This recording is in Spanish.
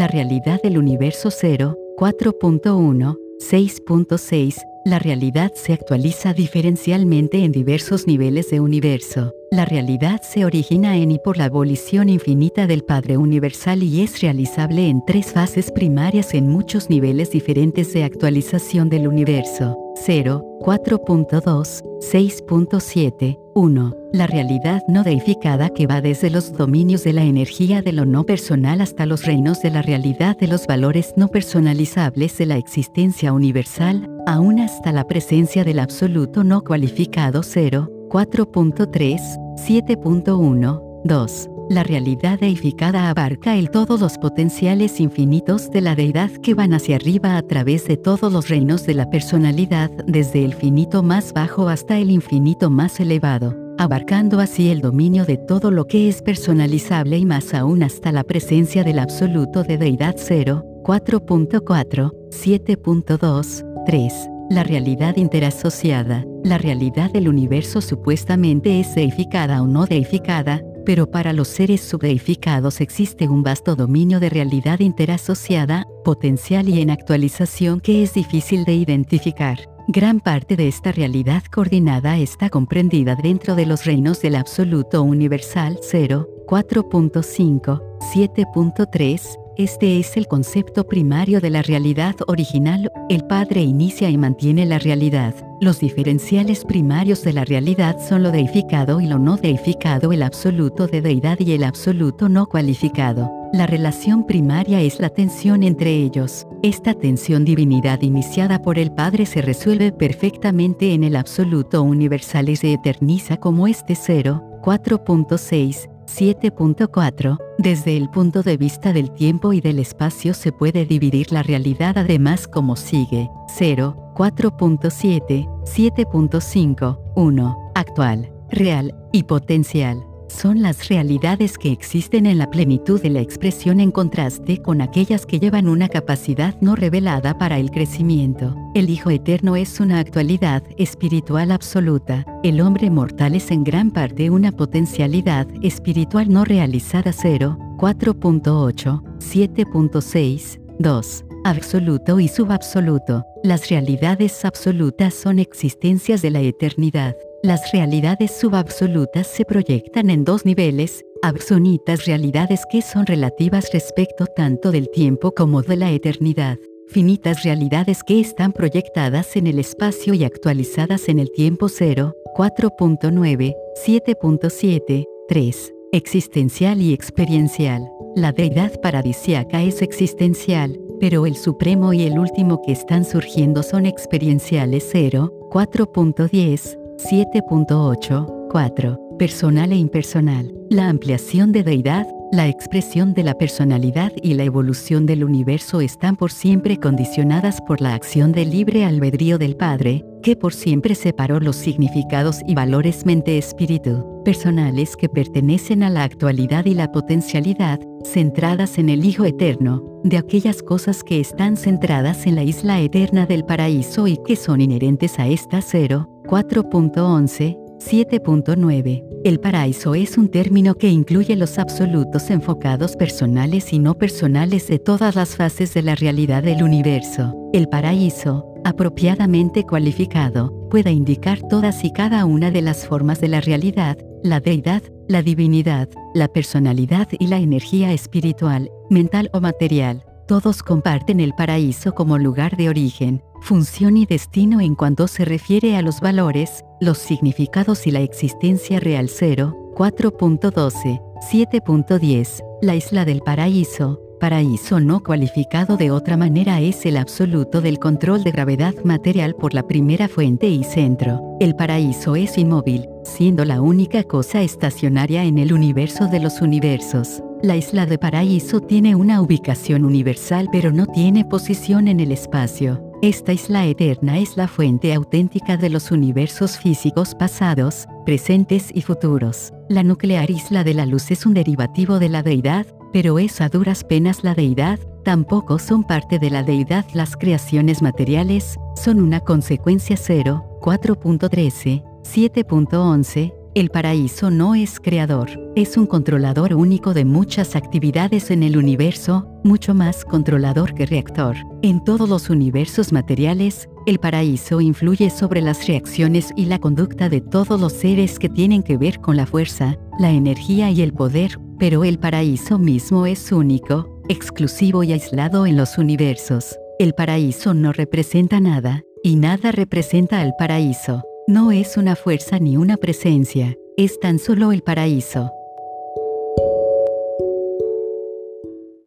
La realidad del universo 0, 4.1, 6.6, la realidad se actualiza diferencialmente en diversos niveles de universo. La realidad se origina en y por la abolición infinita del Padre Universal y es realizable en tres fases primarias en muchos niveles diferentes de actualización del universo. 0, 4.2, 6.7, 1. La realidad no deificada que va desde los dominios de la energía de lo no personal hasta los reinos de la realidad de los valores no personalizables de la existencia universal, aún hasta la presencia del absoluto no cualificado 0, 4.3, 7.1, 2. La realidad deificada abarca el todos los potenciales infinitos de la deidad que van hacia arriba a través de todos los reinos de la personalidad, desde el finito más bajo hasta el infinito más elevado, abarcando así el dominio de todo lo que es personalizable y más aún hasta la presencia del absoluto de deidad 0, 4.4, 7.2, 3. La realidad interasociada, la realidad del universo supuestamente es deificada o no deificada, pero para los seres subdeificados existe un vasto dominio de realidad interasociada, potencial y en actualización que es difícil de identificar. Gran parte de esta realidad coordinada está comprendida dentro de los reinos del absoluto universal 0, 4.5, 7.3, este es el concepto primario de la realidad original. El Padre inicia y mantiene la realidad. Los diferenciales primarios de la realidad son lo deificado y lo no deificado, el absoluto de deidad y el absoluto no cualificado. La relación primaria es la tensión entre ellos. Esta tensión divinidad iniciada por el Padre se resuelve perfectamente en el absoluto universal y se eterniza como este 0, 4.6, 7.4. Desde el punto de vista del tiempo y del espacio se puede dividir la realidad además como sigue. 0, 4.7, 7.5, 1. Actual, real y potencial son las realidades que existen en la plenitud de la expresión en contraste con aquellas que llevan una capacidad no revelada para el crecimiento. El Hijo Eterno es una actualidad espiritual absoluta. El hombre mortal es en gran parte una potencialidad espiritual no realizada 0, 4.8, 7.6, 2 absoluto y subabsoluto. Las realidades absolutas son existencias de la eternidad. Las realidades subabsolutas se proyectan en dos niveles, absolutas realidades que son relativas respecto tanto del tiempo como de la eternidad, finitas realidades que están proyectadas en el espacio y actualizadas en el tiempo 0, 4.9, 7.7, 3, existencial y experiencial. La deidad paradisiaca es existencial, pero el supremo y el último que están surgiendo son experienciales 0, 4.10, 7.8, 4. Personal e impersonal. La ampliación de deidad, la expresión de la personalidad y la evolución del universo están por siempre condicionadas por la acción del libre albedrío del Padre, que por siempre separó los significados y valores mente-espíritu, personales que pertenecen a la actualidad y la potencialidad, centradas en el Hijo Eterno, de aquellas cosas que están centradas en la isla eterna del paraíso y que son inherentes a esta 0, 4.11, 7.9. El paraíso es un término que incluye los absolutos enfocados personales y no personales de todas las fases de la realidad del universo. El paraíso, apropiadamente cualificado, puede indicar todas y cada una de las formas de la realidad, la deidad, la divinidad, la personalidad y la energía espiritual, mental o material. Todos comparten el paraíso como lugar de origen, función y destino en cuanto se refiere a los valores, los significados y la existencia real 0, 4.12, 7.10, la isla del paraíso, paraíso no cualificado de otra manera es el absoluto del control de gravedad material por la primera fuente y centro. El paraíso es inmóvil, siendo la única cosa estacionaria en el universo de los universos. La isla de paraíso tiene una ubicación universal pero no tiene posición en el espacio. Esta isla eterna es la fuente auténtica de los universos físicos pasados, presentes y futuros. La nuclear isla de la luz es un derivativo de la deidad, pero es a duras penas la deidad, tampoco son parte de la deidad las creaciones materiales, son una consecuencia 0, 4.13, 7.11, El paraíso no es creador, es un controlador único de muchas actividades en el universo, mucho más controlador que reactor. En todos los universos materiales, el paraíso influye sobre las reacciones y la conducta de todos los seres que tienen que ver con la fuerza, la energía y el poder, pero el paraíso mismo es único, exclusivo y aislado en los universos. El paraíso no representa nada, y nada representa al paraíso. No es una fuerza ni una presencia, es tan solo el paraíso.